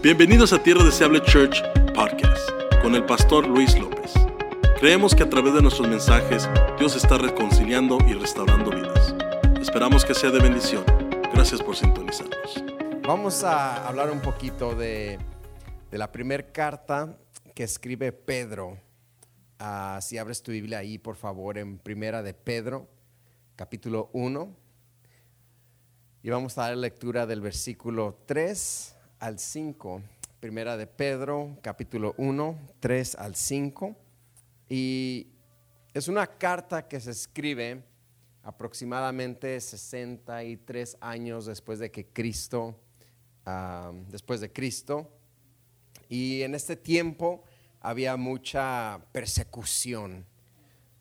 Bienvenidos a Tierra Deseable Church Podcast con el pastor Luis López. Creemos que a través de nuestros mensajes Dios está reconciliando y restaurando vidas. Esperamos que sea de bendición. Gracias por sintonizarnos. Vamos a hablar un poquito de, la primera carta que escribe Pedro. Ah, si abres tu Biblia ahí, por favor, en Primera de Pedro, capítulo 1. Y vamos a dar lectura del versículo 3 al 5. Primera de Pedro, capítulo 1, 3 al 5. Y es una carta que se escribe aproximadamente 63 años después de que Cristo, ah, después de Cristo. Y en este tiempo había mucha persecución.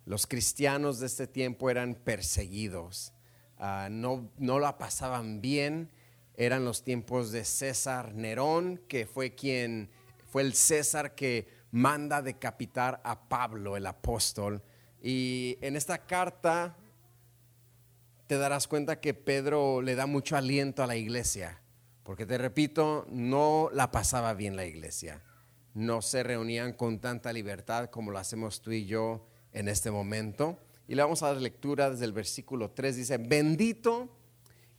Los cristianos de este tiempo eran perseguidos. Ah, no, no la pasaban bien eran los tiempos de César Nerón, que fue quien fue el César que manda decapitar a Pablo, el apóstol. Y en esta carta te darás cuenta que Pedro le da mucho aliento a la iglesia, porque te repito, no la pasaba bien la iglesia. No se reunían con tanta libertad como lo hacemos tú y yo en este momento. Y le vamos a dar lectura desde el versículo 3. Dice, bendito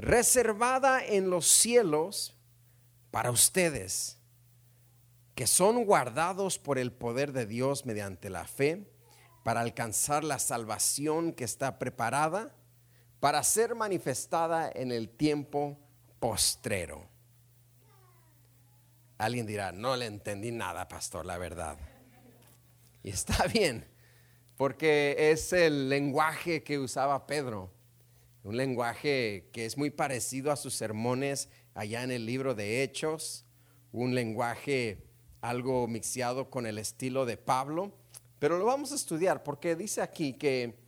reservada en los cielos para ustedes, que son guardados por el poder de Dios mediante la fe, para alcanzar la salvación que está preparada para ser manifestada en el tiempo postrero. Alguien dirá, no le entendí nada, pastor, la verdad. Y está bien, porque es el lenguaje que usaba Pedro un lenguaje que es muy parecido a sus sermones allá en el libro de Hechos, un lenguaje algo mixeado con el estilo de Pablo, pero lo vamos a estudiar porque dice aquí que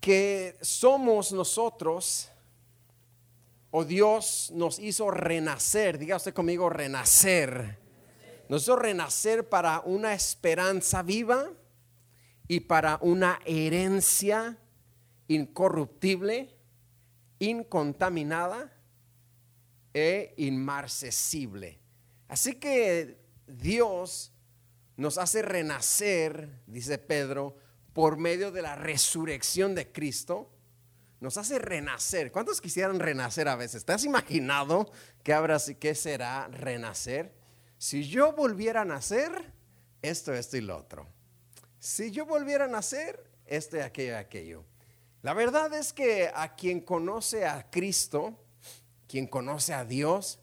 que somos nosotros o Dios nos hizo renacer, diga usted conmigo renacer. Nos hizo renacer para una esperanza viva y para una herencia incorruptible, incontaminada e inmarcesible. Así que Dios nos hace renacer, dice Pedro, por medio de la resurrección de Cristo. Nos hace renacer. ¿Cuántos quisieran renacer a veces? ¿Te has imaginado que habrá, qué será renacer? Si yo volviera a nacer, esto, esto y lo otro si yo volviera a nacer, este, aquello, aquello. La verdad es que a quien conoce a Cristo, quien conoce a Dios,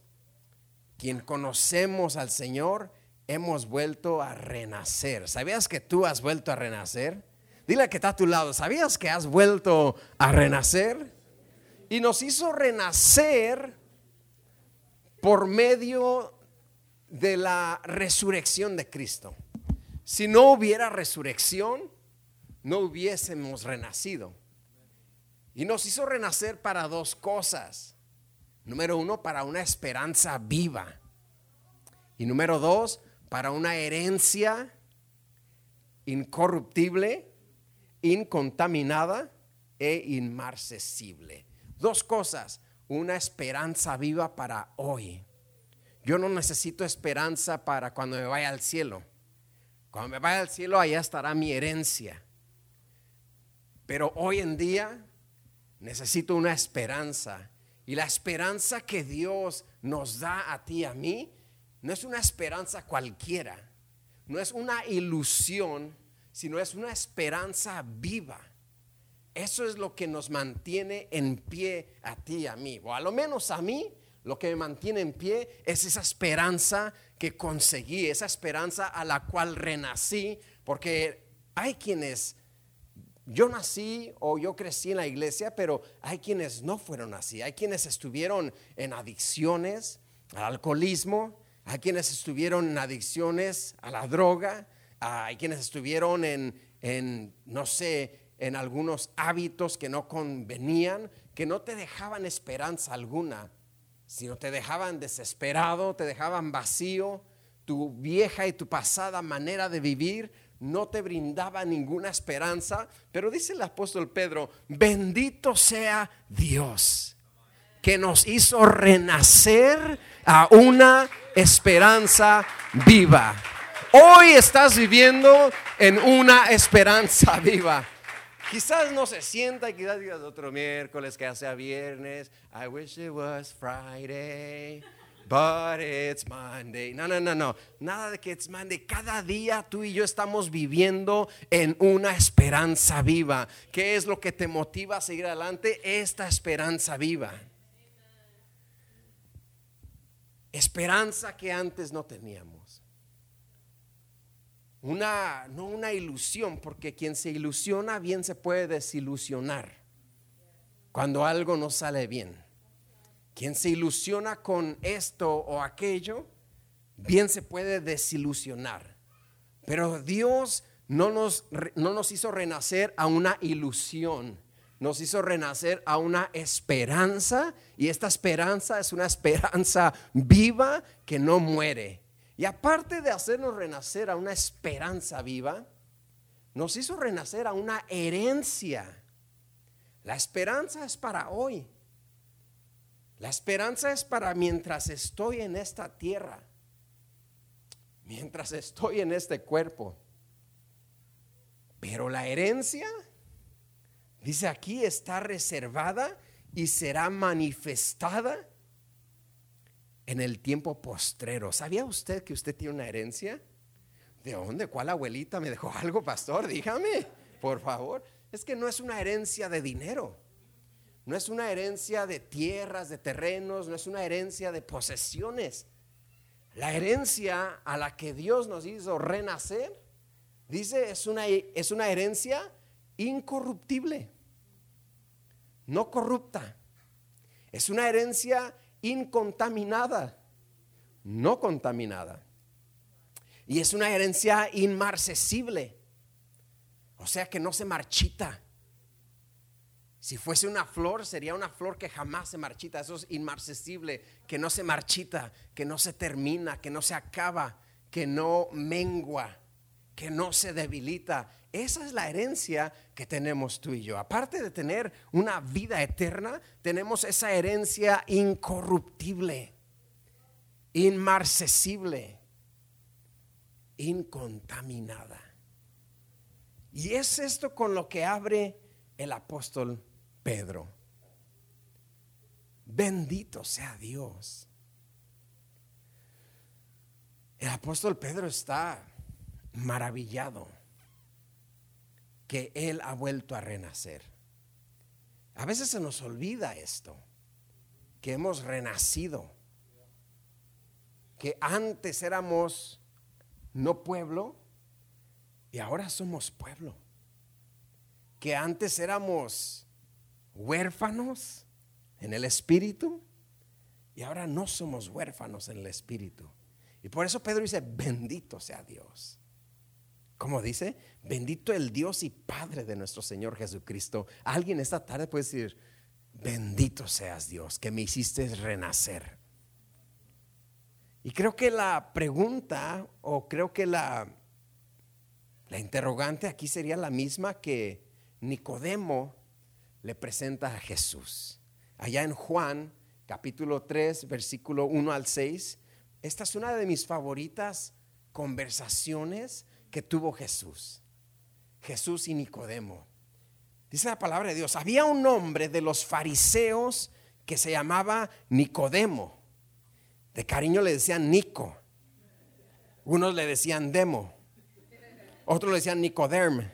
quien conocemos al Señor, hemos vuelto a renacer. ¿Sabías que tú has vuelto a renacer? Dile que está a tu lado, ¿sabías que has vuelto a renacer? Y nos hizo renacer por medio de la resurrección de Cristo. Si no hubiera resurrección, no hubiésemos renacido. Y nos hizo renacer para dos cosas. Número uno, para una esperanza viva. Y número dos, para una herencia incorruptible, incontaminada e inmarcesible. Dos cosas, una esperanza viva para hoy. Yo no necesito esperanza para cuando me vaya al cielo. Cuando me vaya al cielo, allá estará mi herencia. Pero hoy en día necesito una esperanza. Y la esperanza que Dios nos da a ti y a mí no es una esperanza cualquiera. No es una ilusión, sino es una esperanza viva. Eso es lo que nos mantiene en pie a ti y a mí. O a lo menos a mí, lo que me mantiene en pie es esa esperanza que conseguí, esa esperanza a la cual renací, porque hay quienes, yo nací o yo crecí en la iglesia, pero hay quienes no fueron así, hay quienes estuvieron en adicciones, al alcoholismo, hay quienes estuvieron en adicciones a la droga, hay quienes estuvieron en, en, no sé, en algunos hábitos que no convenían, que no te dejaban esperanza alguna, sino te dejaban desesperado, te dejaban vacío, tu vieja y tu pasada manera de vivir no te brindaba ninguna esperanza, pero dice el apóstol Pedro, bendito sea Dios que nos hizo renacer a una esperanza viva. Hoy estás viviendo en una esperanza viva. Quizás no se sienta y quizás digas otro miércoles que sea viernes. I wish it was Friday. But it's Monday. No, no, no, no. Nada de que it's Monday. Cada día tú y yo estamos viviendo en una esperanza viva. ¿Qué es lo que te motiva a seguir adelante? Esta esperanza viva. Esperanza que antes no teníamos. Una, no una ilusión, porque quien se ilusiona bien se puede desilusionar cuando algo no sale bien. Quien se ilusiona con esto o aquello, bien se puede desilusionar. Pero Dios no nos, no nos hizo renacer a una ilusión, nos hizo renacer a una esperanza y esta esperanza es una esperanza viva que no muere. Y aparte de hacernos renacer a una esperanza viva, nos hizo renacer a una herencia. La esperanza es para hoy. La esperanza es para mientras estoy en esta tierra, mientras estoy en este cuerpo. Pero la herencia, dice aquí, está reservada y será manifestada en el tiempo postrero. ¿Sabía usted que usted tiene una herencia? ¿De dónde? ¿Cuál abuelita me dejó algo, pastor? Dígame, por favor. Es que no es una herencia de dinero. No es una herencia de tierras, de terrenos, no es una herencia de posesiones. La herencia a la que Dios nos hizo renacer, dice, es una, es una herencia incorruptible, no corrupta. Es una herencia incontaminada, no contaminada. Y es una herencia inmarcesible, o sea que no se marchita. Si fuese una flor, sería una flor que jamás se marchita. Eso es inmarcesible, que no se marchita, que no se termina, que no se acaba, que no mengua, que no se debilita. Esa es la herencia que tenemos tú y yo. Aparte de tener una vida eterna, tenemos esa herencia incorruptible, inmarcesible, incontaminada. Y es esto con lo que abre el apóstol Pedro. Bendito sea Dios. El apóstol Pedro está maravillado que Él ha vuelto a renacer. A veces se nos olvida esto, que hemos renacido, que antes éramos no pueblo y ahora somos pueblo, que antes éramos huérfanos en el espíritu y ahora no somos huérfanos en el espíritu. Y por eso Pedro dice, bendito sea Dios. Como dice, bendito el Dios y Padre de nuestro Señor Jesucristo. Alguien esta tarde puede decir, bendito seas Dios, que me hiciste renacer. Y creo que la pregunta, o creo que la, la interrogante aquí sería la misma que Nicodemo le presenta a Jesús. Allá en Juan, capítulo 3, versículo 1 al 6, esta es una de mis favoritas conversaciones que tuvo Jesús. Jesús y Nicodemo. Dice la palabra de Dios, había un hombre de los fariseos que se llamaba Nicodemo. De cariño le decían Nico. Unos le decían Demo. Otros le decían Nicoderm.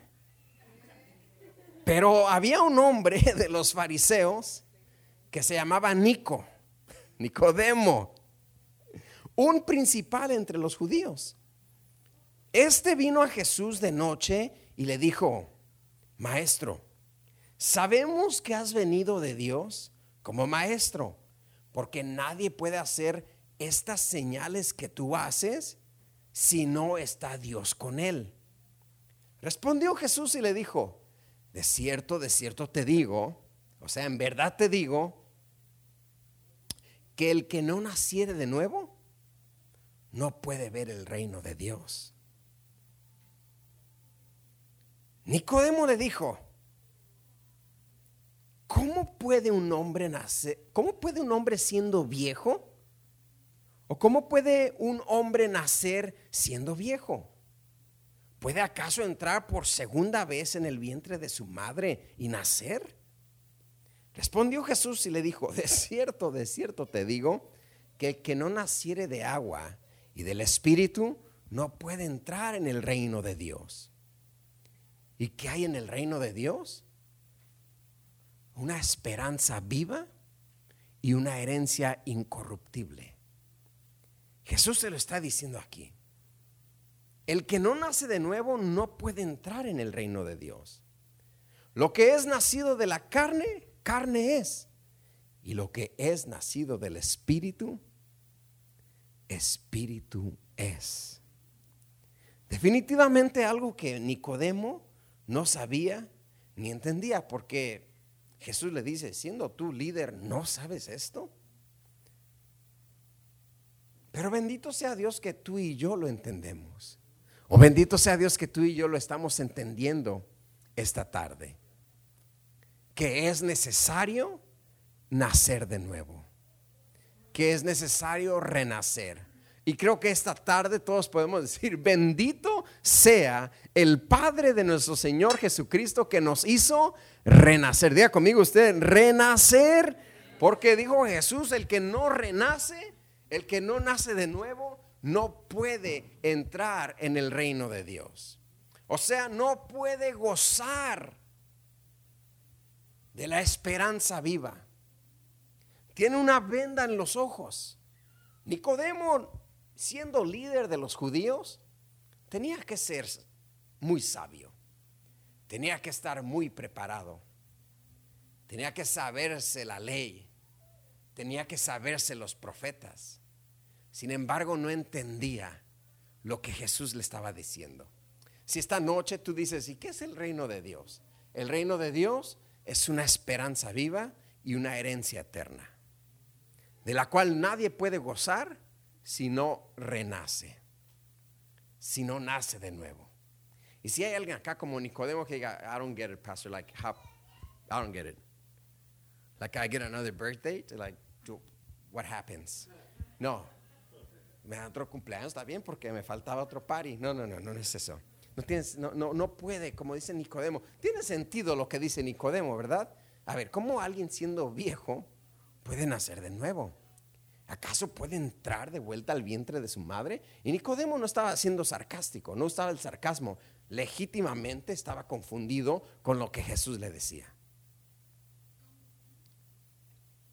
Pero había un hombre de los fariseos que se llamaba Nico, Nicodemo, un principal entre los judíos. Este vino a Jesús de noche y le dijo, Maestro, sabemos que has venido de Dios como maestro, porque nadie puede hacer estas señales que tú haces si no está Dios con él? Respondió Jesús y le dijo, de cierto, de cierto te digo, o sea, en verdad te digo, que el que no naciere de nuevo no puede ver el reino de Dios. Nicodemo le dijo, ¿cómo puede un hombre nacer? ¿Cómo puede un hombre siendo viejo? ¿O cómo puede un hombre nacer siendo viejo? ¿Puede acaso entrar por segunda vez en el vientre de su madre y nacer? Respondió Jesús y le dijo, de cierto, de cierto te digo, que el que no naciere de agua y del Espíritu no puede entrar en el reino de Dios. ¿Y qué hay en el reino de Dios? Una esperanza viva y una herencia incorruptible. Jesús se lo está diciendo aquí. El que no nace de nuevo no puede entrar en el reino de Dios. Lo que es nacido de la carne, carne es. Y lo que es nacido del Espíritu, Espíritu es. Definitivamente algo que Nicodemo no sabía ni entendía, porque Jesús le dice, siendo tú líder, ¿no sabes esto? Pero bendito sea Dios que tú y yo lo entendemos. O bendito sea Dios que tú y yo lo estamos entendiendo esta tarde. Que es necesario nacer de nuevo. Que es necesario renacer. Y creo que esta tarde todos podemos decir, bendito sea el Padre de nuestro Señor Jesucristo que nos hizo renacer. Diga conmigo usted, renacer. Porque dijo Jesús, el que no renace, el que no nace de nuevo, no puede entrar en el reino de Dios. O sea, no puede gozar de la esperanza viva. Tiene una venda en los ojos. Nicodemo siendo líder de los judíos, tenía que ser muy sabio, tenía que estar muy preparado, tenía que saberse la ley, tenía que saberse los profetas. Sin embargo, no entendía lo que Jesús le estaba diciendo. Si esta noche tú dices, ¿y qué es el reino de Dios? El reino de Dios es una esperanza viva y una herencia eterna, de la cual nadie puede gozar si no renace, si no nace de nuevo. Y si hay alguien acá como Nicodemo que diga, I don't get it, Pastor, like, how, I don't get it. Like, I get another birthday, like, what happens? No, me da otro cumpleaños, está bien, porque me faltaba otro party. No, no, no, no es eso. No, tienes, no, no, no puede, como dice Nicodemo. Tiene sentido lo que dice Nicodemo, ¿verdad? A ver, ¿cómo alguien siendo viejo puede nacer de nuevo? ¿Acaso puede entrar de vuelta al vientre de su madre? Y Nicodemo no estaba siendo sarcástico, no estaba el sarcasmo, legítimamente estaba confundido con lo que Jesús le decía.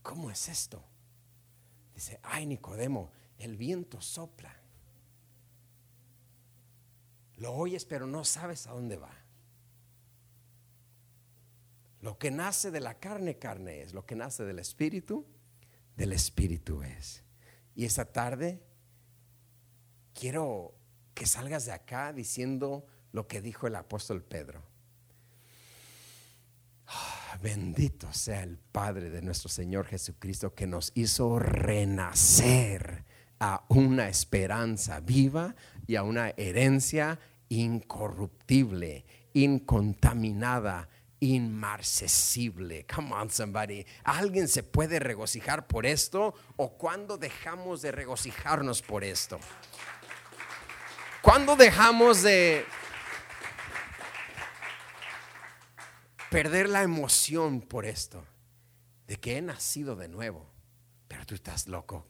¿Cómo es esto? Dice, ay Nicodemo, el viento sopla. Lo oyes pero no sabes a dónde va. Lo que nace de la carne, carne es. Lo que nace del espíritu, del Espíritu es. Y esta tarde quiero que salgas de acá diciendo lo que dijo el apóstol Pedro. Ah, bendito sea el Padre de nuestro Señor Jesucristo que nos hizo renacer a una esperanza viva y a una herencia incorruptible, incontaminada, inmarcesible. Come on, somebody. ¿Alguien se puede regocijar por esto? ¿O cuando dejamos de regocijarnos por esto? ¿Cuándo dejamos de perder la emoción por esto? De que he nacido de nuevo, pero tú estás loco.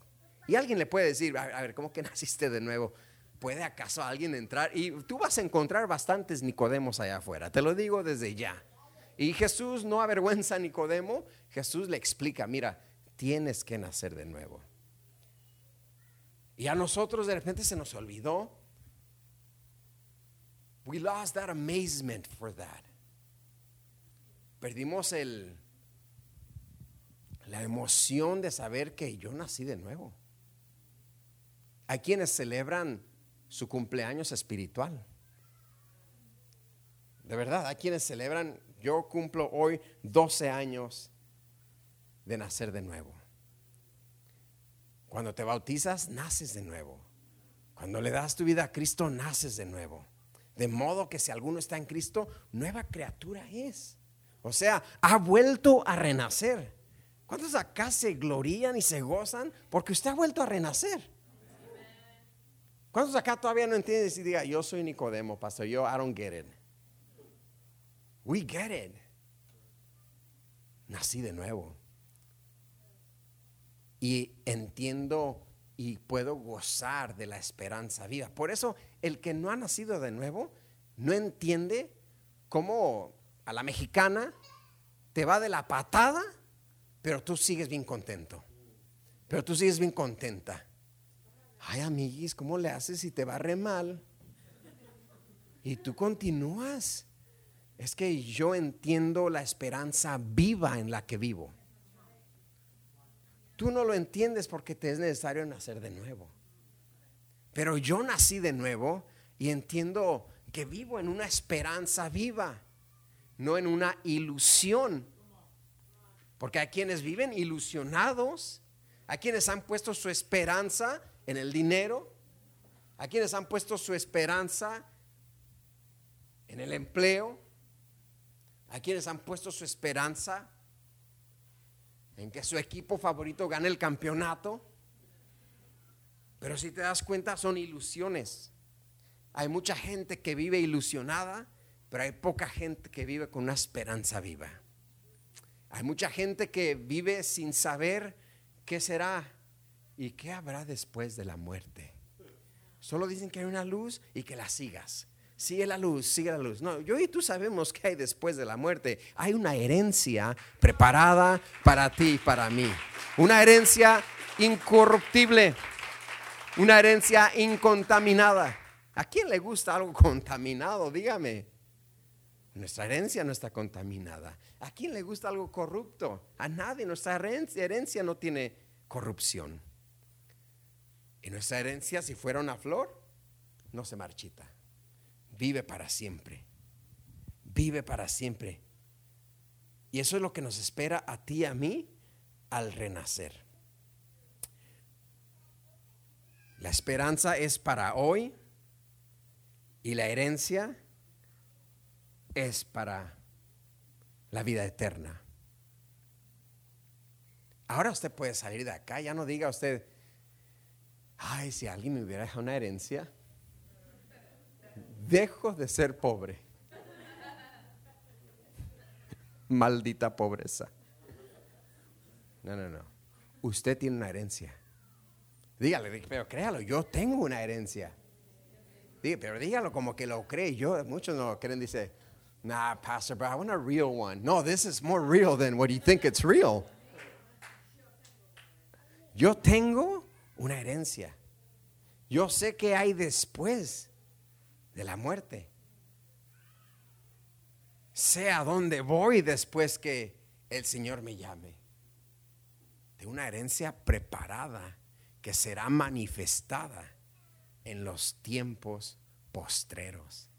Y alguien le puede decir, a ver, ¿cómo que naciste de nuevo? ¿Puede acaso alguien entrar? Y tú vas a encontrar bastantes Nicodemos allá afuera, te lo digo desde ya. Y Jesús no avergüenza a Nicodemo, Jesús le explica, mira, tienes que nacer de nuevo. Y a nosotros de repente se nos olvidó. We lost that amazement for that. Perdimos el la emoción de saber que yo nací de nuevo. Hay quienes celebran su cumpleaños espiritual. De verdad, hay quienes celebran, yo cumplo hoy 12 años de nacer de nuevo. Cuando te bautizas, naces de nuevo. Cuando le das tu vida a Cristo, naces de nuevo. De modo que si alguno está en Cristo, nueva criatura es. O sea, ha vuelto a renacer. ¿Cuántos acá se glorían y se gozan porque usted ha vuelto a renacer? ¿Cuántos acá todavía no entienden y diga, yo soy Nicodemo, pastor, yo I don't get it? We get it. Nací de nuevo. Y entiendo y puedo gozar de la esperanza viva. Por eso el que no ha nacido de nuevo no entiende cómo a la mexicana te va de la patada, pero tú sigues bien contento. Pero tú sigues bien contenta. Ay, amiguis, ¿cómo le haces si te va re mal? Y tú continúas. Es que yo entiendo la esperanza viva en la que vivo. Tú no lo entiendes porque te es necesario nacer de nuevo. Pero yo nací de nuevo y entiendo que vivo en una esperanza viva, no en una ilusión. Porque hay quienes viven ilusionados, hay quienes han puesto su esperanza en el dinero, hay quienes han puesto su esperanza en el empleo, hay quienes han puesto su esperanza en que su equipo favorito gane el campeonato. Pero si te das cuenta, son ilusiones. Hay mucha gente que vive ilusionada, pero hay poca gente que vive con una esperanza viva. Hay mucha gente que vive sin saber qué será y qué habrá después de la muerte. Solo dicen que hay una luz y que la sigas. Sigue la luz, sigue la luz. No, yo y tú sabemos que hay después de la muerte. Hay una herencia preparada para ti y para mí. Una herencia incorruptible. Una herencia incontaminada. ¿A quién le gusta algo contaminado? Dígame. Nuestra herencia no está contaminada. ¿A quién le gusta algo corrupto? A nadie. Nuestra herencia no tiene corrupción. Y nuestra herencia, si fuera una flor, no se marchita vive para siempre. Vive para siempre. Y eso es lo que nos espera a ti y a mí al renacer. La esperanza es para hoy y la herencia es para la vida eterna. Ahora usted puede salir de acá, ya no diga usted, ay, si alguien me hubiera dejado una herencia dejo de ser pobre. Maldita pobreza. No, no, no. Usted tiene una herencia. Dígale, pero créalo, yo tengo una herencia. pero dígalo como que lo cree. Yo, muchos no lo creen, dice, nah, pastor, but I want a real one. No, this is more real than what you think it's real. Yo tengo una herencia. Yo sé que hay después de la muerte. Sé a dónde voy después que el Señor me llame. De una herencia preparada que será manifestada en los tiempos postreros.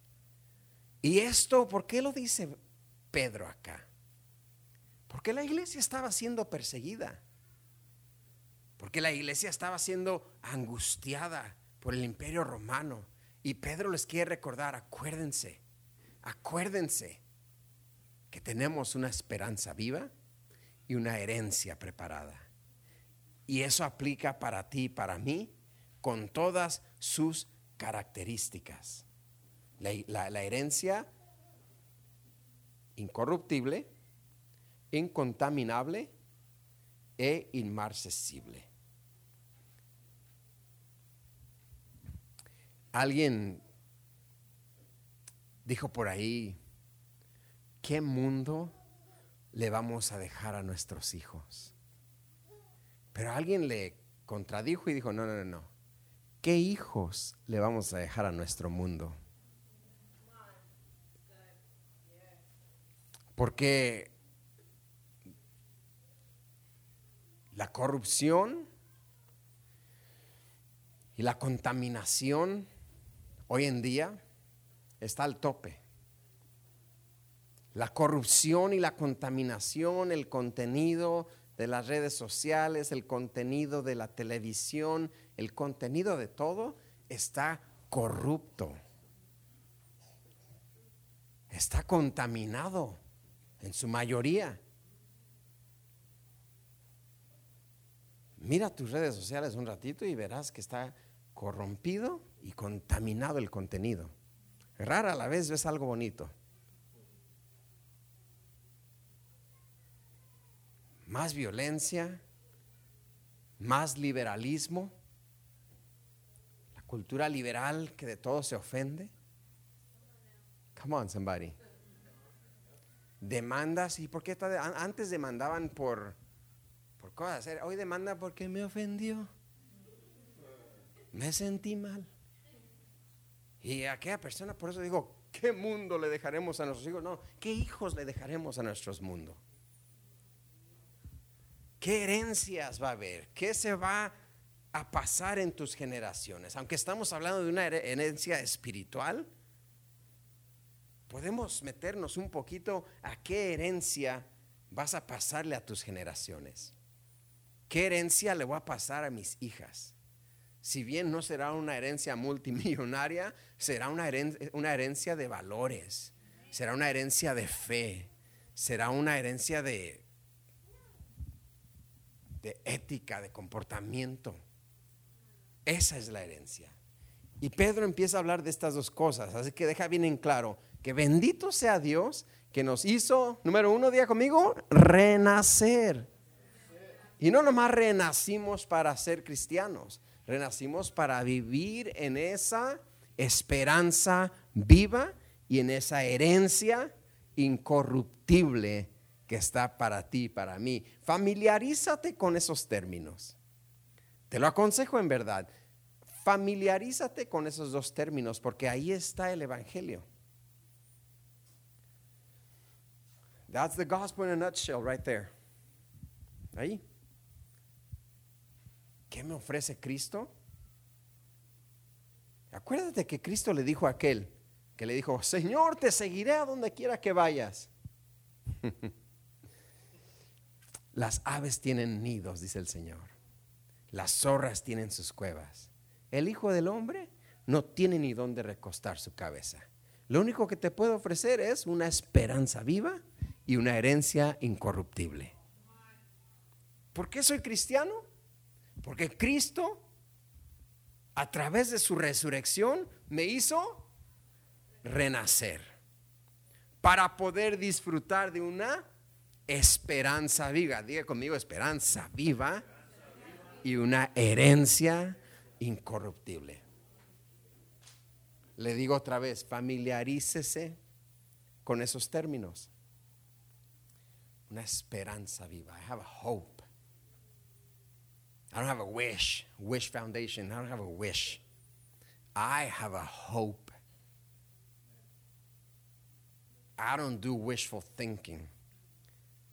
¿Y esto por qué lo dice Pedro acá? Porque la iglesia estaba siendo perseguida. Porque la iglesia estaba siendo angustiada por el imperio romano. Y Pedro les quiere recordar, acuérdense, acuérdense que tenemos una esperanza viva y una herencia preparada. Y eso aplica para ti y para mí con todas sus características. La, herencia incorruptible, incontaminable e inmarcesible. Alguien dijo por ahí, ¿qué mundo le vamos a dejar a nuestros hijos? Pero alguien le contradijo y dijo, no, no, no, no. ¿Qué hijos le vamos a dejar a nuestro mundo? Porque la corrupción Y la contaminación hoy en día está al tope. La corrupción y la contaminación, el contenido de las redes sociales, el contenido de la televisión, el contenido de todo está corrupto. Está contaminado en su mayoría. Mira tus redes sociales un ratito y verás que está corrompido y contaminado el contenido. Rara a la vez ves algo bonito. Más violencia, más liberalismo, la cultura liberal que de todo se ofende. Come on, somebody. Demandas, ¿y por qué antes demandaban por por cosas. Hoy demanda porque me ofendió. Me sentí mal. Y aquella persona, por eso digo, ¿qué mundo le dejaremos a nuestros hijos? No, ¿qué hijos le dejaremos a nuestros mundos? ¿Qué herencias va a haber? ¿Qué se va a pasar en tus generaciones? Aunque estamos hablando de una herencia espiritual, podemos meternos un poquito a qué herencia vas a pasarle a tus generaciones. ¿Qué herencia le voy a pasar a mis hijas? Si bien no será una herencia multimillonaria, será una herencia, de valores, será una herencia de fe, será una herencia de, de ética, de comportamiento. Esa es la herencia. Y Pedro empieza a hablar de estas dos cosas, así que deja bien en claro que bendito sea Dios que nos hizo, número uno, día conmigo, renacer. Y no nomás renacimos para ser cristianos, renacimos para vivir en esa esperanza viva y en esa herencia incorruptible que está para ti, para mí. Familiarízate con esos términos. Te lo aconsejo en verdad. Familiarízate con esos dos términos porque ahí está el Evangelio. That's the gospel in a nutshell right there. Ahí. ¿Qué me ofrece Cristo? Acuérdate que Cristo le dijo a aquel que le dijo, Señor, te seguiré a donde quiera que vayas. Las aves tienen nidos, dice el Señor. Las zorras tienen sus cuevas. El Hijo del Hombre no tiene ni dónde recostar su cabeza. Lo único que te puedo ofrecer es una esperanza viva y una herencia incorruptible. ¿Por qué soy cristiano? Porque Cristo, a través de su resurrección, me hizo renacer para poder disfrutar de una esperanza viva. Diga conmigo, esperanza viva y una herencia incorruptible. Le digo otra vez, familiarícese con esos términos. Una esperanza viva. I have a hope. I don't have a wish, wish foundation. I don't have a wish. I have a hope. I don't do wishful thinking.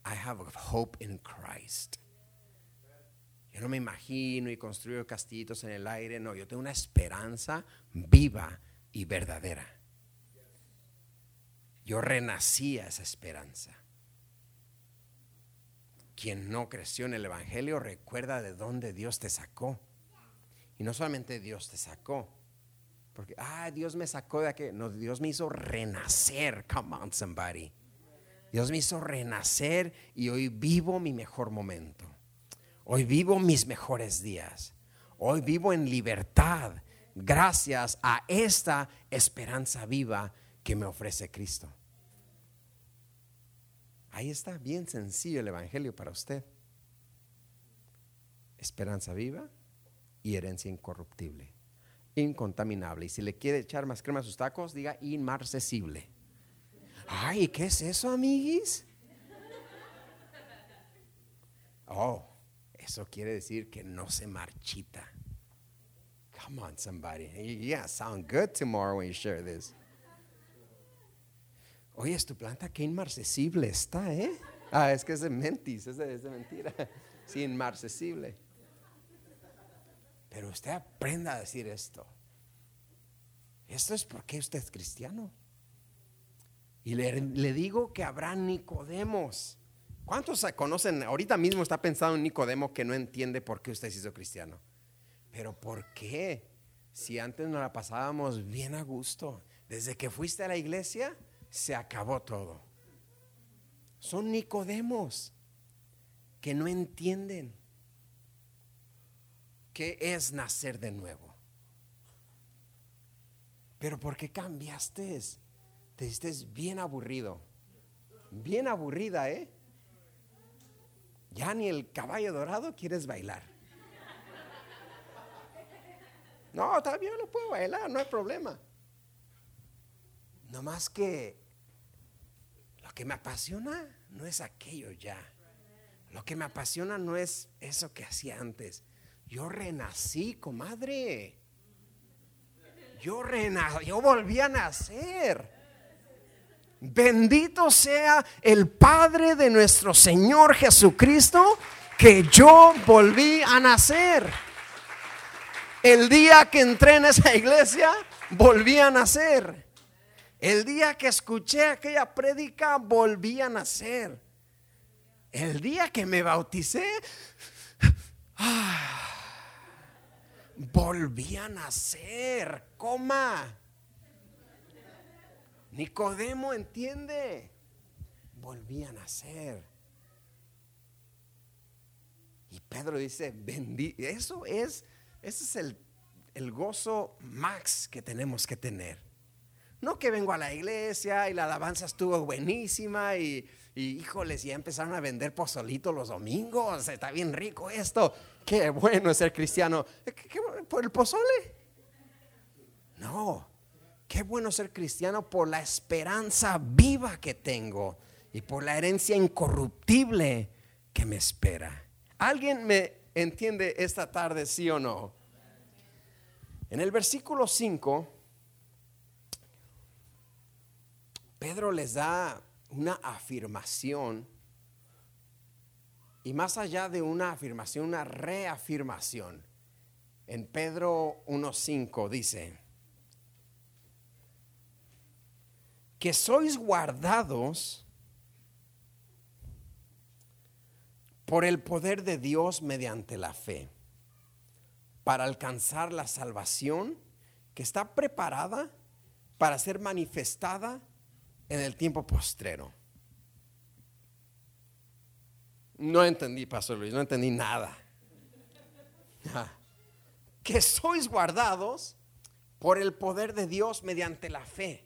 I have a hope in Christ. Yo no me imagino y construyo castillitos en el aire. No, yo tengo una esperanza viva y verdadera. Yo renací a esa esperanza. Quien no creció en el Evangelio recuerda de dónde Dios te sacó. Y no solamente Dios te sacó, porque, ah, Dios me sacó de aquí. No, Dios me hizo renacer. Come on, somebody. Dios me hizo renacer y hoy vivo mi mejor momento. Hoy vivo mis mejores días. Hoy vivo en libertad gracias a esta esperanza viva que me ofrece Cristo. Ahí está, bien sencillo el Evangelio para usted. Esperanza viva y herencia incorruptible, incontaminable. Y si le quiere echar más crema a sus tacos, diga inmarcesible. Ay, ¿qué es eso, amiguis? Oh, eso quiere decir que no se marchita. Come on, somebody. Yeah, sound good tomorrow when you share this. Oye, es tu planta qué inmarcesible está, ¿eh? Ah, es que es de mentis, es de, mentira. Sí, inmarcesible. Pero usted aprenda a decir esto. Esto es porque usted es cristiano. Y le, le digo que habrá Nicodemos. ¿Cuántos se conocen? Ahorita mismo está pensando en Nicodemo que no entiende por qué usted se hizo cristiano. Pero ¿por qué? Si antes nos la pasábamos bien a gusto. Desde que fuiste a la iglesia, se acabó todo. Son Nicodemos que no entienden qué es nacer de nuevo. Pero ¿por qué cambiaste? Te estés bien aburrido. Bien aburrida, ¿eh? Ya ni el caballo dorado quieres bailar. No, todavía lo puedo bailar, no hay problema. No más que lo que me apasiona no es aquello ya. Lo que me apasiona no es eso que hacía antes. Yo renací, comadre. Yo renací, yo volví a nacer. Bendito sea el Padre de nuestro Señor Jesucristo, que yo volví a nacer. El día que entré en esa iglesia, volví a nacer. El día que escuché aquella prédica, volví a nacer. El día que me bauticé, volví a nacer. Coma. Nicodemo entiende. Volví a nacer. Y Pedro dice, bendito. Eso es, ese es el, el gozo max que tenemos que tener. No que vengo a la iglesia y la alabanza estuvo buenísima y, híjoles, ya empezaron a vender pozolito los domingos. Está bien rico esto. Qué bueno ser cristiano. ¿Por el pozole? No. Qué bueno ser cristiano por la esperanza viva que tengo y por la herencia incorruptible que me espera. ¿Alguien me entiende esta tarde, sí o no? En el versículo 5 Pedro les da una afirmación y más allá de una afirmación, una reafirmación. En Pedro 1.5 dice, que sois guardados por el poder de Dios mediante la fe, para alcanzar la salvación que está preparada para ser manifestada en el tiempo postrero. No entendí, Pastor Luis, no entendí nada. Que sois guardados por el poder de Dios mediante la fe,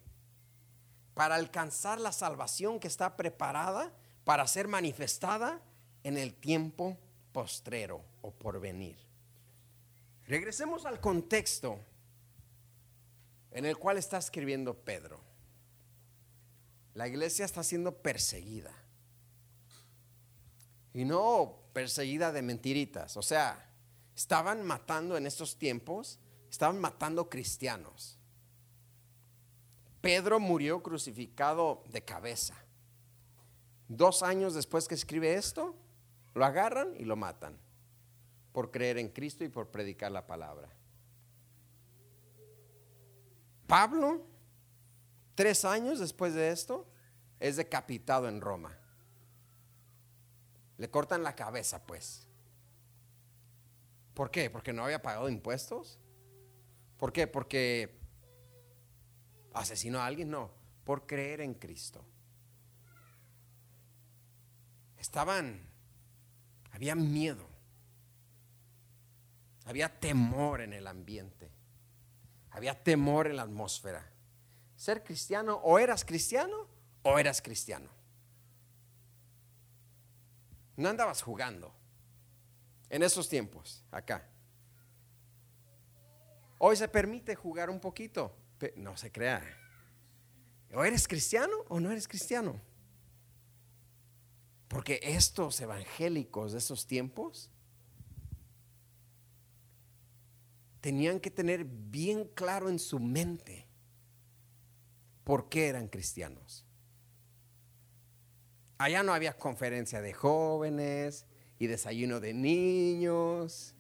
para alcanzar la salvación que está preparada para ser manifestada en el tiempo postrero o por venir. Regresemos al contexto en el cual está escribiendo Pedro. La iglesia está siendo perseguida. Y no perseguida de mentiritas. O sea, estaban matando en estos tiempos, estaban matando cristianos. Pedro murió crucificado de cabeza. Dos años después que escribe esto, lo agarran y lo matan por creer en Cristo y por predicar la palabra. Pablo Tres años después de esto, es decapitado en Roma. Le cortan la cabeza, pues. ¿Por qué? ¿Porque no había pagado impuestos? ¿Por qué? Porque asesinó a alguien, no, por creer en Cristo. Estaban, había miedo, había temor en el ambiente, había temor en la atmósfera ser cristiano, o eras cristiano o eras cristiano. No andabas jugando en esos tiempos, acá. Hoy se permite jugar un poquito, no se crea. O eres cristiano o no eres cristiano. Porque estos evangélicos de esos tiempos tenían que tener bien claro en su mente por qué eran cristianos. Allá no había conferencia de jóvenes y desayuno de niños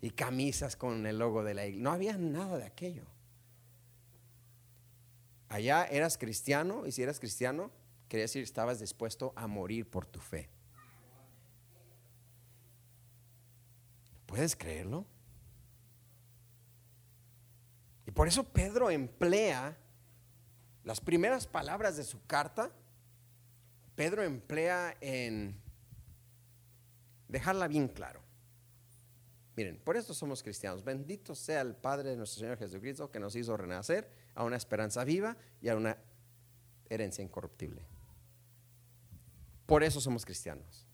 y camisas con el logo de la iglesia. No había nada de aquello. Allá eras cristiano y si eras cristiano, quería decir estabas dispuesto a morir por tu fe. ¿Puedes creerlo? Y por eso Pedro emplea las primeras palabras de su carta. Pedro emplea en dejarla bien claro. Miren, por esto somos cristianos. Bendito sea el Padre de nuestro Señor Jesucristo que nos hizo renacer a una esperanza viva y a una herencia incorruptible. Por eso somos cristianos.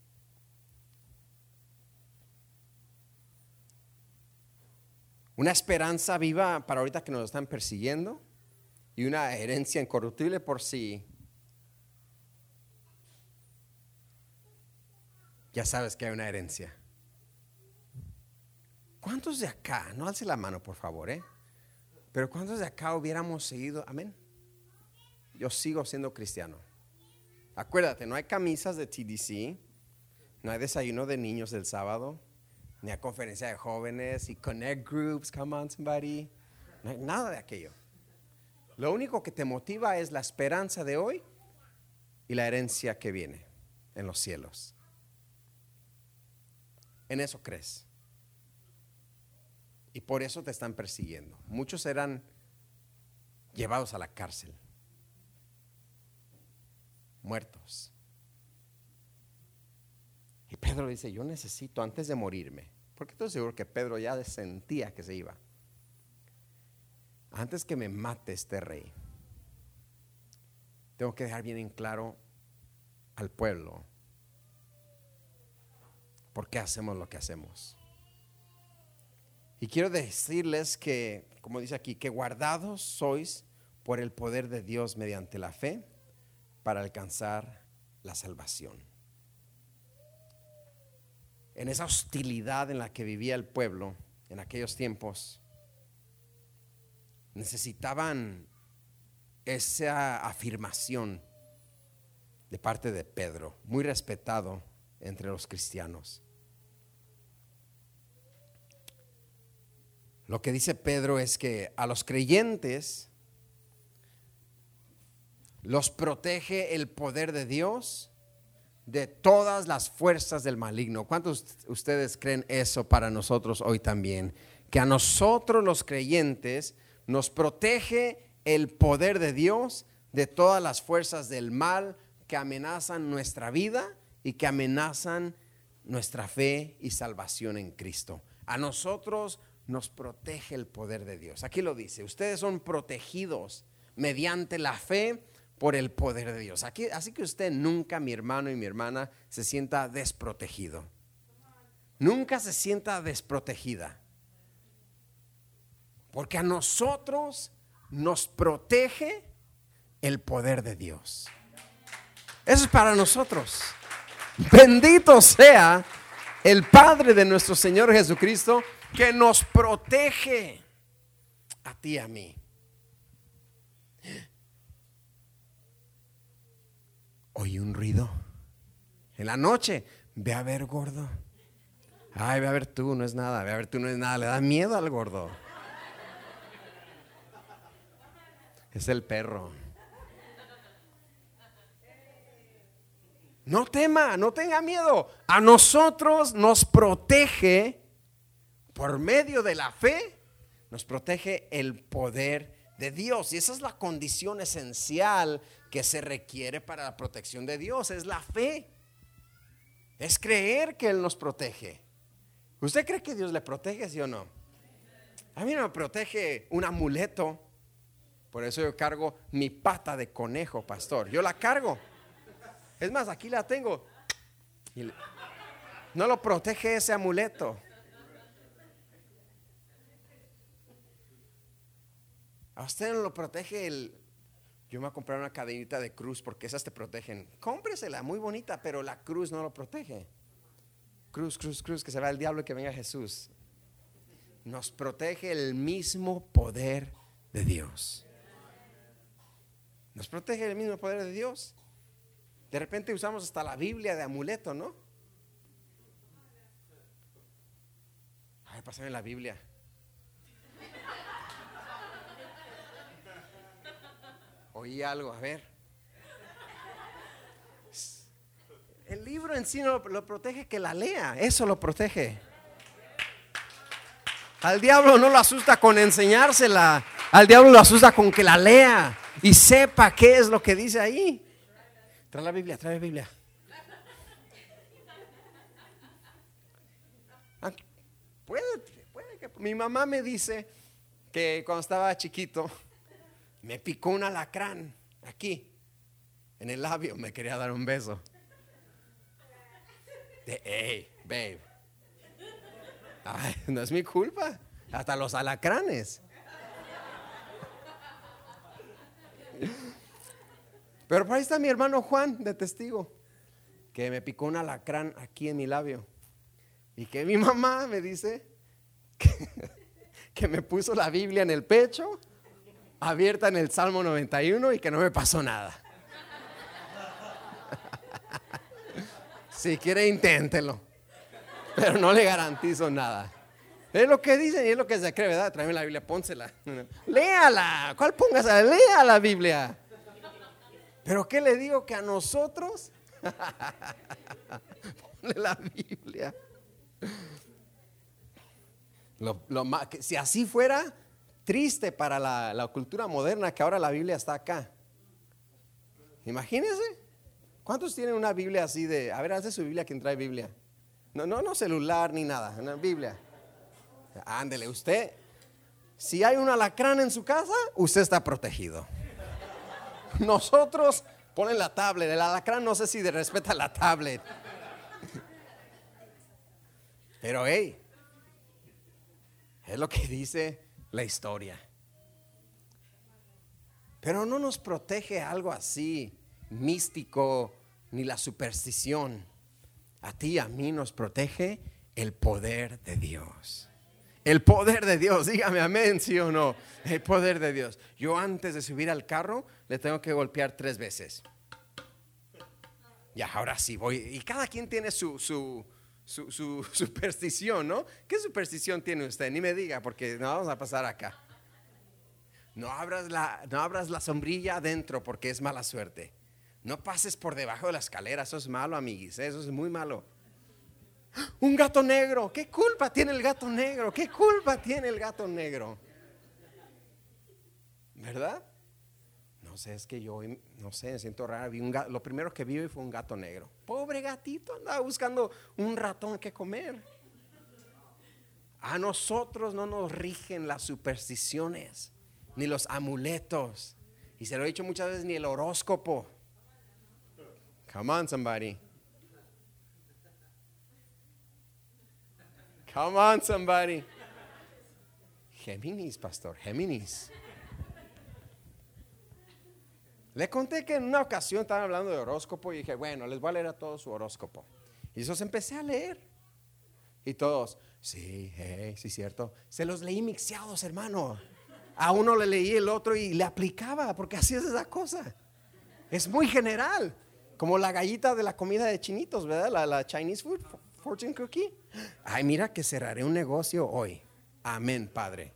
Una esperanza viva para ahorita que nos están persiguiendo y una herencia incorruptible por si ya sabes que hay una herencia. ¿Cuántos de acá, no alce la mano por favor, eh? Pero ¿cuántos de acá hubiéramos seguido? Amén. Yo sigo siendo cristiano. Acuérdate, no hay camisas de TDC, no hay desayuno de niños del sábado, ni hay conferencia de jóvenes y connect groups, come on somebody. No hay nada de aquello. Lo único que te motiva es la esperanza de hoy y la herencia que viene en los cielos. En eso crees. Y por eso te están persiguiendo. Muchos eran llevados a la cárcel, muertos. Y Pedro dice, yo necesito antes de morirme, porque estoy seguro que Pedro ya sentía que se iba. Antes que me mate este rey, tengo que dejar bien en claro al pueblo por qué hacemos lo que hacemos. Y quiero decirles que, como dice aquí, que guardados sois por el poder de Dios mediante la fe para alcanzar la salvación. En esa hostilidad en la que vivía el pueblo en aquellos tiempos, necesitaban esa afirmación de parte de Pedro, muy respetado entre los cristianos. Lo que dice Pedro es que a los creyentes los protege el poder de Dios de todas las fuerzas del maligno. ¿Cuántos ustedes creen eso para nosotros hoy también? Que a nosotros los creyentes nos protege el poder de Dios de todas las fuerzas del mal que amenazan nuestra vida y que amenazan nuestra fe y salvación en Cristo. A nosotros nos protege el poder de Dios. Aquí lo dice, ustedes son protegidos mediante la fe por el poder de Dios. Así que usted nunca, mi hermano y mi hermana, se sienta desprotegido. Nunca se sienta desprotegida. Porque a nosotros nos protege el poder de Dios. Eso es para nosotros. Bendito sea el Padre de nuestro Señor Jesucristo que nos protege a ti y a mí. Oye un ruido. En la noche, ve a ver gordo. Ay, ve a ver tú, no es nada, ve a ver tú, no es nada. Le da miedo al gordo. Es el perro. No tema, no tenga miedo. A nosotros nos protege por medio de la fe, nos protege el poder de Dios. Y esa es la condición esencial que se requiere para la protección de Dios, es la fe. Es creer que Él nos protege. ¿Usted cree que Dios le protege, sí o no? A mí no me protege un amuleto. Por eso yo cargo mi pata de conejo, pastor. Yo la cargo. Es más, aquí la tengo. no lo protege ese amuleto. A usted no lo protege el... Yo me voy a comprar una cadenita de cruz porque esas te protegen. Cómpresela, muy bonita, pero la cruz no lo protege. Cruz, cruz, cruz, que se va el diablo y que venga Jesús. Nos protege el mismo poder de Dios. Nos protege el mismo poder de Dios. De repente usamos hasta la Biblia de amuleto, ¿no? Ay, pásame la Biblia. Oí algo, a ver. El libro en sí no lo protege que la lea, eso lo protege. Al diablo no lo asusta con enseñársela, al diablo lo asusta con que la lea y sepa qué es lo que dice ahí. Trae la Biblia, trae la Biblia. Ah, puede, puede que mi mamá me dice que cuando estaba chiquito me picó un alacrán aquí en el labio, me quería dar un beso. De, hey, babe. No es mi culpa. Hasta los alacranes. Pero por ahí está mi hermano Juan de testigo, que me picó un alacrán aquí en mi labio. Y que mi mamá me dice que, que me puso la Biblia en el pecho, abierta en el Salmo 91 y que no me pasó nada. Si quiere, inténtelo. Pero no le garantizo nada. Es lo que dicen y es lo que se cree, ¿verdad? Tráeme la Biblia, pónsela. Léala. ¿Cuál pongas? Lea la Biblia. Pero ¿qué le digo? Que a nosotros. Ponle la Biblia. si así fuera, triste para la, la cultura moderna que ahora la Biblia está acá. Imagínense. ¿Cuántos tienen una Biblia así de, a ver, hace su Biblia quien trae Biblia? No, no, no celular ni nada, Biblia. Ándele, usted, si hay un alacrán en su casa, usted está protegido. Nosotros ponen la tablet, el alacrán no sé si respeta la tablet. Pero hey, es lo que dice la historia. Pero no nos protege algo así místico ni la superstición. A ti, a mí nos protege el poder de Dios. El poder de Dios, dígame amén, sí o no. El poder de Dios. Yo antes de subir al carro le tengo que golpear tres veces. Ya, ahora sí voy. Y cada quien tiene su, su, su, superstición, ¿no? ¿Qué superstición tiene usted? Ni me diga, porque no vamos a pasar acá. No abras la, no abras la sombrilla adentro porque es mala suerte. No pases por debajo de la escalera, eso es malo, amiguis, eso es muy malo. Un gato negro, ¿qué culpa tiene el gato negro? ¿Qué culpa tiene el gato negro? ¿Verdad? No sé, es que yo, no sé, me siento raro. Vi un lo primero que vi fue un gato negro. Pobre gatito, andaba buscando un ratón que comer. A nosotros no nos rigen las supersticiones, ni los amuletos. Y se lo he dicho muchas veces, ni el horóscopo. Come on, somebody. Come on, somebody. Géminis, pastor, Géminis. Le conté que en una ocasión estaban hablando de horóscopo y dije, bueno, les voy a leer a todos su horóscopo. Y eso empecé a leer. Y todos, sí, hey, sí, cierto. Se los leí mixeados, hermano. A uno le leí el otro y le aplicaba, porque así es esa cosa. Es muy general. Como la gallita de la comida de chinitos, ¿verdad? La, Chinese food, fortune cookie. Ay, mira que cerraré un negocio hoy. Amén, Padre.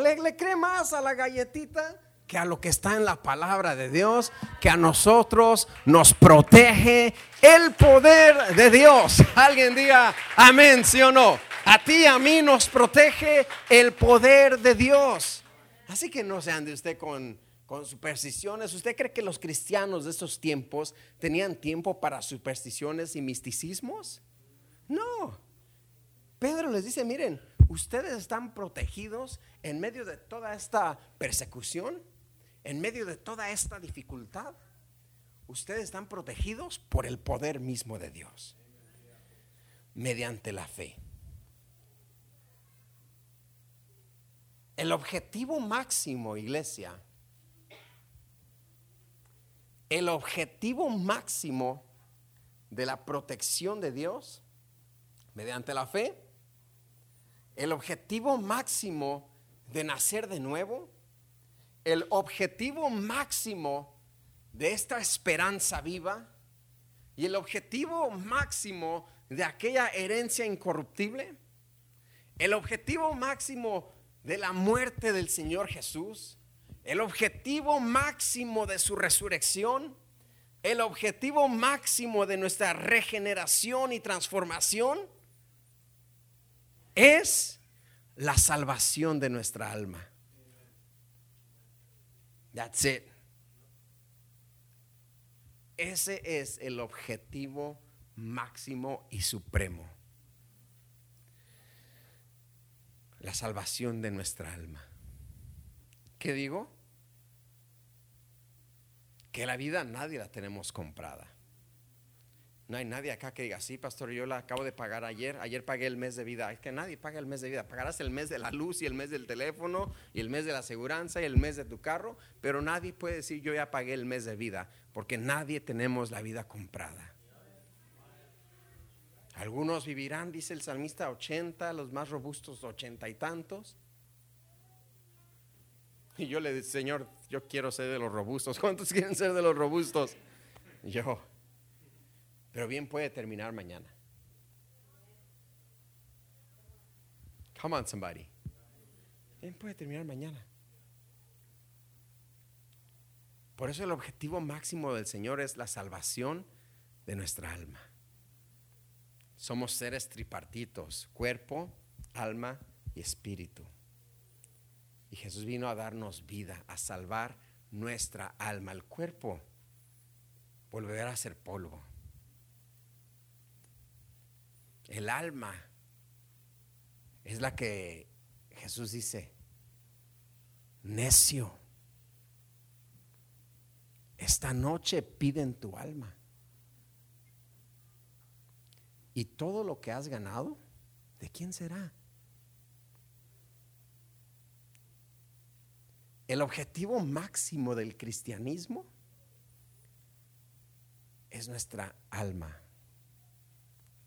Le, le cree más a la galletita que a lo que está en la palabra de Dios, que a nosotros nos protege el poder de Dios. Alguien diga amén, sí o no. A ti, a mí nos protege el poder de Dios. Así que no se ande usted con, con supersticiones. ¿Usted cree que los cristianos de estos tiempos tenían tiempo para supersticiones y misticismos? No. Pedro les dice, miren, ustedes están protegidos en medio de toda esta persecución, en medio de toda esta dificultad. Ustedes están protegidos por el poder mismo de Dios, mediante la fe. El objetivo máximo, iglesia, el objetivo máximo de la protección de Dios mediante la fe, el objetivo máximo de nacer de nuevo, el objetivo máximo de esta esperanza viva, Y el objetivo máximo de aquella herencia incorruptible, el objetivo máximo de la muerte del Señor Jesús, el objetivo máximo de su resurrección, el objetivo máximo de nuestra regeneración y transformación es la salvación de nuestra alma. That's it. Ese es el objetivo máximo y supremo. La salvación de nuestra alma. ¿Qué digo? Que la vida nadie la tenemos comprada. No hay nadie acá que diga, sí, pastor, yo la acabo de pagar ayer, ayer pagué el mes de vida. Es que nadie paga el mes de vida. Pagarás el mes de la luz y el mes del teléfono y el mes de la aseguranza y el mes de tu carro, pero nadie puede decir, yo ya pagué el mes de vida, porque nadie tenemos la vida comprada. Algunos vivirán, dice el salmista, 80, los más robustos ochenta y tantos. Y yo le digo, Señor, yo quiero ser de los robustos. ¿Cuántos quieren ser de los robustos? Yo. Pero bien puede terminar mañana. Come on, somebody. Bien puede terminar mañana. Por eso el objetivo máximo del Señor es la salvación de nuestra alma. Somos seres tripartitos, cuerpo, alma y espíritu. Y Jesús vino a darnos vida, a salvar nuestra alma. El cuerpo volverá a ser polvo. El alma es la que Jesús dice, necio, esta noche piden tu alma. Y todo lo que has ganado, ¿de quién será? El objetivo máximo del cristianismo es nuestra alma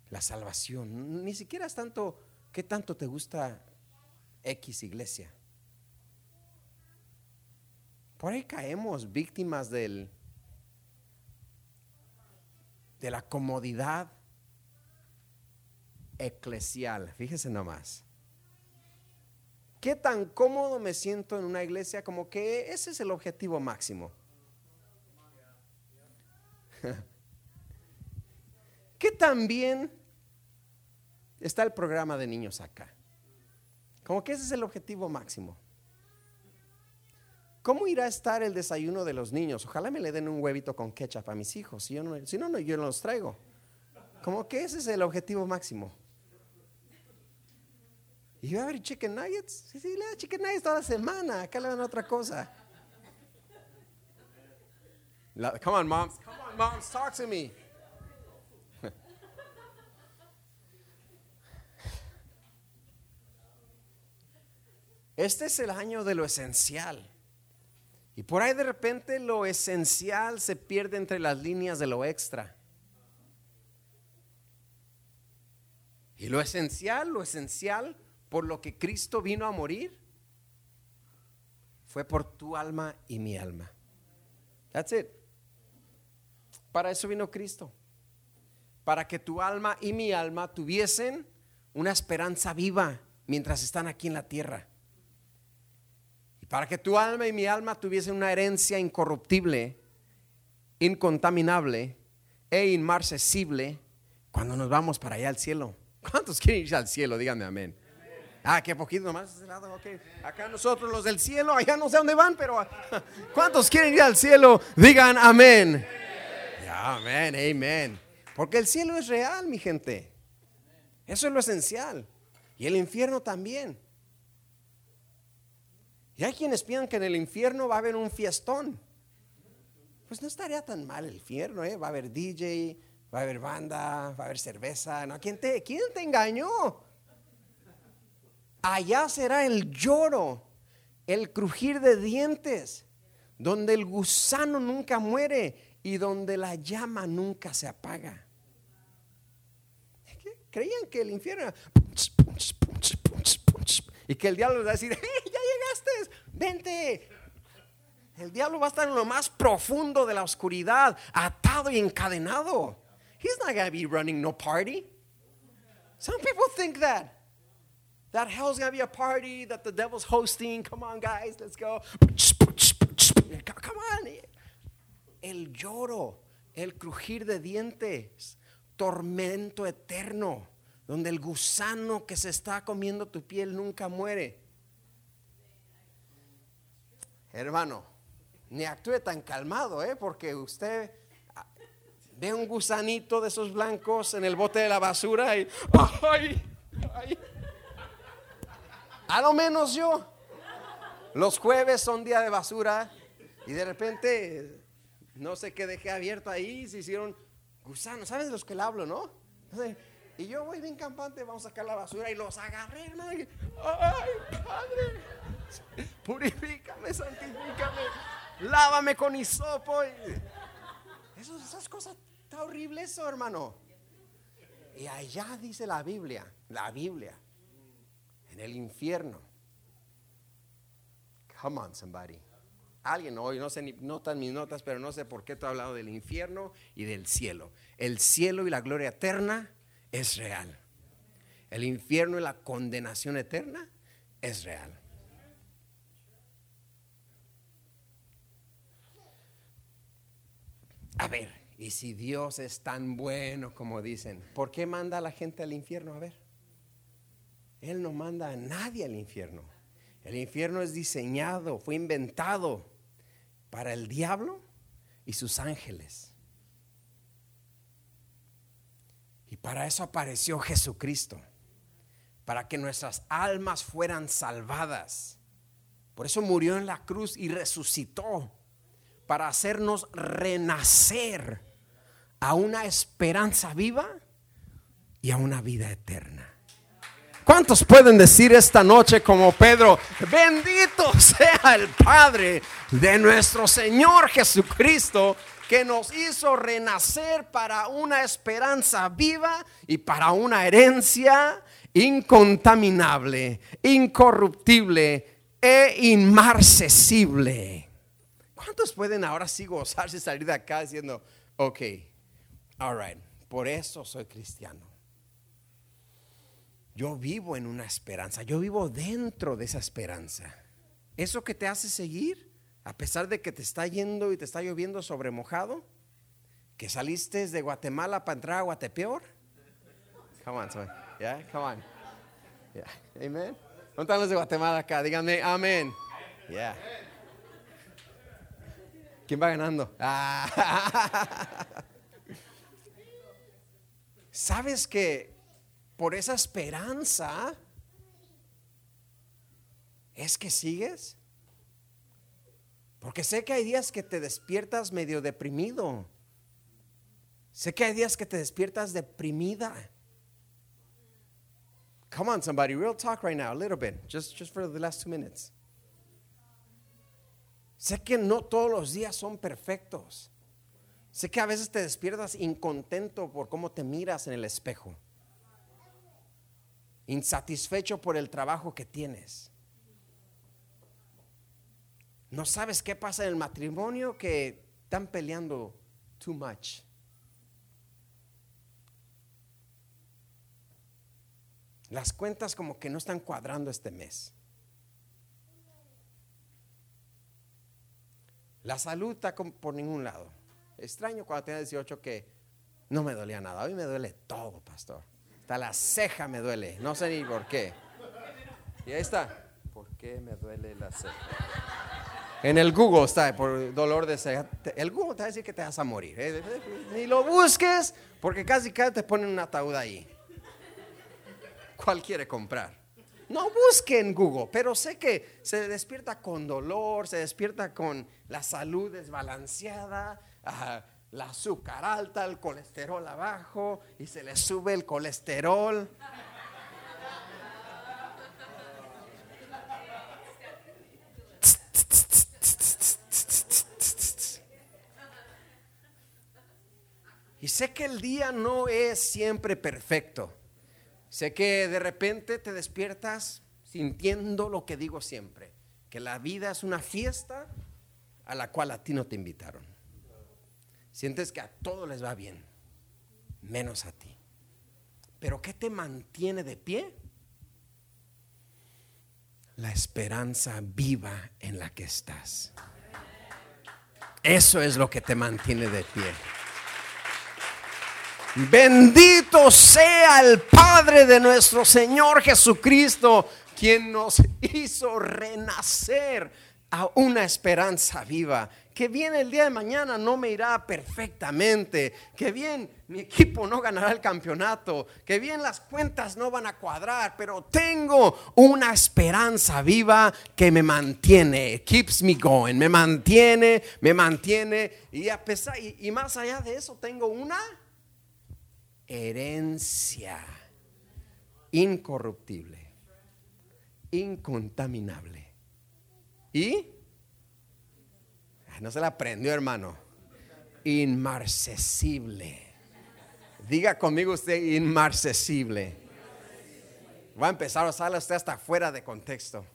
la salvación. Ni siquiera es tanto, ¿qué tanto te gusta X iglesia? Por ahí caemos víctimas del, de la comodidad eclesial. Fíjese nomás. ¿Qué tan cómodo me siento en una iglesia? Como que ese es el objetivo máximo. ¿Qué tan bien está el programa de niños acá? Como que ese es el objetivo máximo. ¿Cómo irá a estar el desayuno de los niños? Ojalá me le den un huevito con ketchup a mis hijos. Si, no, si no, yo no los traigo. Como que ese es el objetivo máximo. Y va a haber chicken nuggets. Sí, sí, le da chicken nuggets toda la semana. Acá le dan otra cosa. come on, moms. Come on, moms. Talk to me. Este es el año de lo esencial. Y por ahí de repente lo esencial se pierde entre las líneas de lo extra. Y lo esencial, lo esencial por lo que Cristo vino a morir, fue por tu alma y mi alma. That's it. Para eso vino Cristo. Para que tu alma y mi alma tuviesen una esperanza viva mientras están aquí en la tierra para que tu alma y mi alma tuviesen una herencia incorruptible, incontaminable e inmarcesible cuando nos vamos para allá al cielo. ¿Cuántos quieren ir al cielo? Díganme amén. Ah, qué poquito nomás. Acá nosotros los del cielo, allá no sé dónde van, pero ¿cuántos quieren ir al cielo? Digan amén. Amén, amén. Porque el cielo es real, mi gente. Eso es lo esencial. Y el infierno también. Y hay quienes piensan que en el infierno va a haber un fiestón. Pues no estaría tan mal el infierno, ¿eh? Va a haber DJ, va a haber banda, va a haber cerveza. ¿No? ¿Quién, te, ¿Quién te engañó? Allá será el lloro, el crujir de dientes, donde el gusano nunca muere y donde la llama nunca se apaga. Creían que el infierno y que el diablo va a decir, ya llegaste, vente. El diablo va a estar en lo más profundo de la oscuridad, atado y encadenado. He's not going to be running no party. Some people think that. That hell's to be a party that the devil's hosting. Come on, guys, let's go. Come on. El lloro, el crujir de dientes, tormento eterno, donde el gusano que se está comiendo tu piel nunca muere. Hermano, ni actúe tan calmado, ¿eh? porque usted ve un gusanito de esos blancos en el bote de la basura y ¡ay! ¡ay! A lo menos yo. Los jueves son día de basura y de repente no sé qué dejé abierto ahí, se hicieron gusanos, ¿sabes de los que le hablo, no? Y yo voy bien campante, vamos a sacar la basura y los agarré, hermano. ¡Ay, Padre! Purifícame, santifícame, lávame con hisopo. Esas cosas, está horrible eso, hermano. Y allá dice la Biblia, la Biblia, en el infierno. Come on, somebody. Alguien hoy, no sé ni notan mis notas, pero no sé por qué te he hablado del infierno y del cielo. El cielo y la gloria eterna es real. El infierno y la condenación eterna es real. A ver, y si Dios es tan bueno como dicen, ¿por qué manda a la gente al infierno? A ver, Él no manda a nadie al infierno. El infierno es diseñado, fue inventado para el diablo y sus ángeles. Y para eso apareció Jesucristo, para que nuestras almas fueran salvadas. Por eso murió en la cruz y resucitó, para hacernos renacer a una esperanza viva y a una vida eterna. ¿Cuántos pueden decir esta noche como Pedro, bendito sea el Padre de nuestro Señor Jesucristo, que nos hizo renacer para una esperanza viva y para una herencia incontaminable, incorruptible e inmarcesible. ¿Cuántos pueden ahora sí gozarse y salir de acá diciendo, ok, all right, por eso soy cristiano? Yo vivo en una esperanza, yo vivo dentro de esa esperanza. Eso que te hace seguir, a pesar de que te está yendo y te está lloviendo sobre mojado, que saliste de Guatemala para entrar a Guatepeor. Come on, sorry. Yeah, come on. Yeah. Amen. ¿Dónde están los de Guatemala acá? Díganme, amén. Yeah. ¿Quién va ganando? Ah. ¿Sabes que por esa esperanza es que sigues? Porque sé que hay días que te despiertas medio deprimido. Sé que hay días que te despiertas deprimida. Come on, somebody, real talk right now, a little bit, just, just for the last two minutes. Sé que no todos los días son perfectos. Sé que a veces te despiertas incontento por cómo te miras en el espejo. Insatisfecho por el trabajo que tienes. No sabes qué pasa en el matrimonio que están peleando too much. Las cuentas como que no están cuadrando este mes. La salud está por ningún lado. Extraño cuando tenía 18 que no me dolía nada. Hoy me duele todo, pastor. Hasta la ceja me duele. No sé ni por qué. Y ahí está. ¿Por qué me duele la ceja? En el Google está, por dolor de ceja. El Google te va a decir que te vas a morir. ¿eh? Ni lo busques, porque casi cada te ponen un ataúd ahí. ¿Cuál quiere comprar? No busque en Google, pero sé que se despierta con dolor, se despierta con la salud desbalanceada, la azúcar alta, el colesterol abajo y se le sube el colesterol. Y sé que el día no es siempre perfecto. Sé que de repente te despiertas sintiendo lo que digo siempre, que la vida es una fiesta a la cual a ti no te invitaron. Sientes que a todos les va bien. menos a ti. Pero ¿qué te mantiene de pie? La esperanza viva en la que estás. Eso es lo que te mantiene de pie. Bendito sea el Padre de nuestro Señor Jesucristo, quien nos hizo renacer a una esperanza viva. Que bien el día de mañana no me irá perfectamente. Que bien mi equipo no ganará el campeonato. Que bien las cuentas no van a cuadrar. Pero tengo una esperanza viva que me mantiene. Keeps me going. Me mantiene, me mantiene. Y a pesar, y más allá de eso, tengo una herencia incorruptible, incontaminable. ¿Y? No se la aprendió, hermano. Inmarcesible. Diga conmigo usted, inmarcesible. Va a empezar a usarla usted hasta fuera de contexto.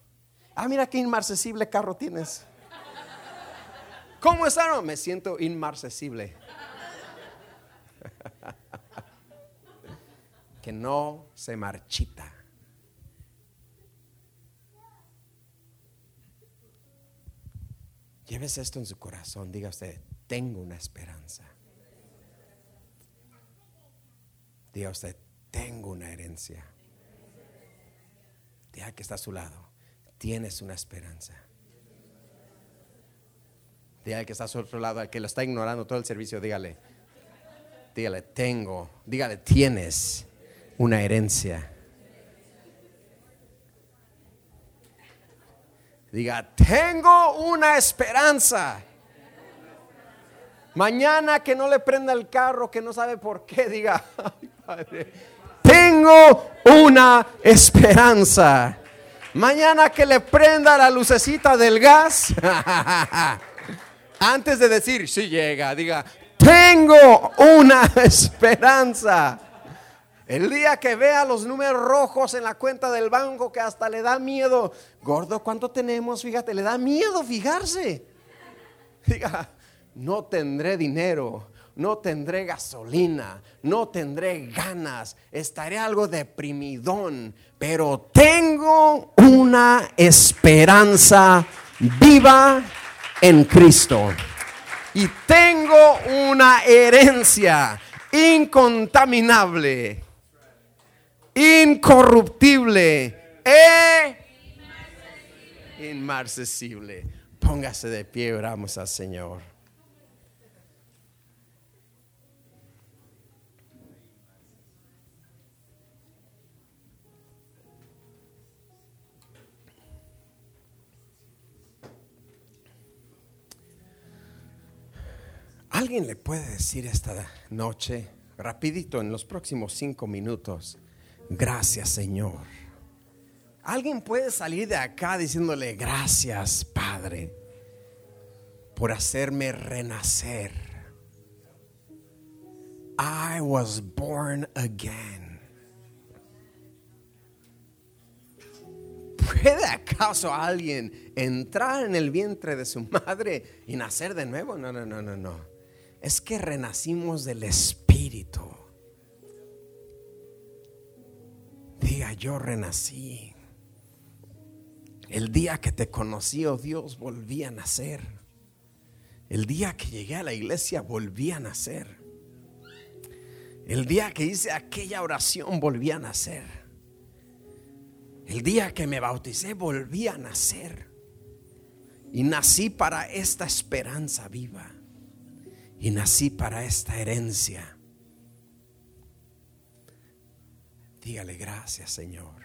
Ah, mira qué inmarcesible carro tienes. ¿Cómo está? Me siento inmarcesible. que no se marchita. Llévese esto en su corazón. Diga usted, tengo una esperanza. Diga usted, tengo una herencia. Diga que está a su lado, tienes una esperanza. Diga que está a su otro lado, al que lo está ignorando todo el servicio, dígale, dígale, tengo, dígale, tienes una herencia. Diga, tengo una esperanza. Mañana que no le prenda el carro, que no sabe por qué, diga, tengo una esperanza. Mañana que le prenda la lucecita del gas, antes de decir, si llega, diga, tengo una esperanza. El día que vea los números rojos en la cuenta del banco que hasta le da miedo, gordo, ¿cuánto tenemos? Fíjate, le da miedo fijarse. Diga, no tendré dinero, no tendré gasolina, no tendré ganas, estaré algo deprimidón, pero tengo una esperanza viva en Cristo. Y tengo una herencia incontaminable incorruptible e inmarcesible. Póngase de pie, oramos al Señor. ¿Alguien le puede decir esta noche, rapidito, en los próximos cinco minutos, Gracias Señor. Alguien puede salir de acá diciéndole gracias Padre por hacerme renacer. I was born again. ¿Puede acaso alguien entrar en el vientre de su madre y nacer de nuevo? No, no, no, no, no. Es que renacimos del Espíritu. Yo renací. El día que te conocí, oh Dios, volví a nacer. El día que llegué a la iglesia, volví a nacer. El día que hice aquella oración, volví a nacer. El día que me bauticé, volví a nacer. Y nací para esta esperanza viva. Y nací para esta herencia. Dígale gracias, Señor.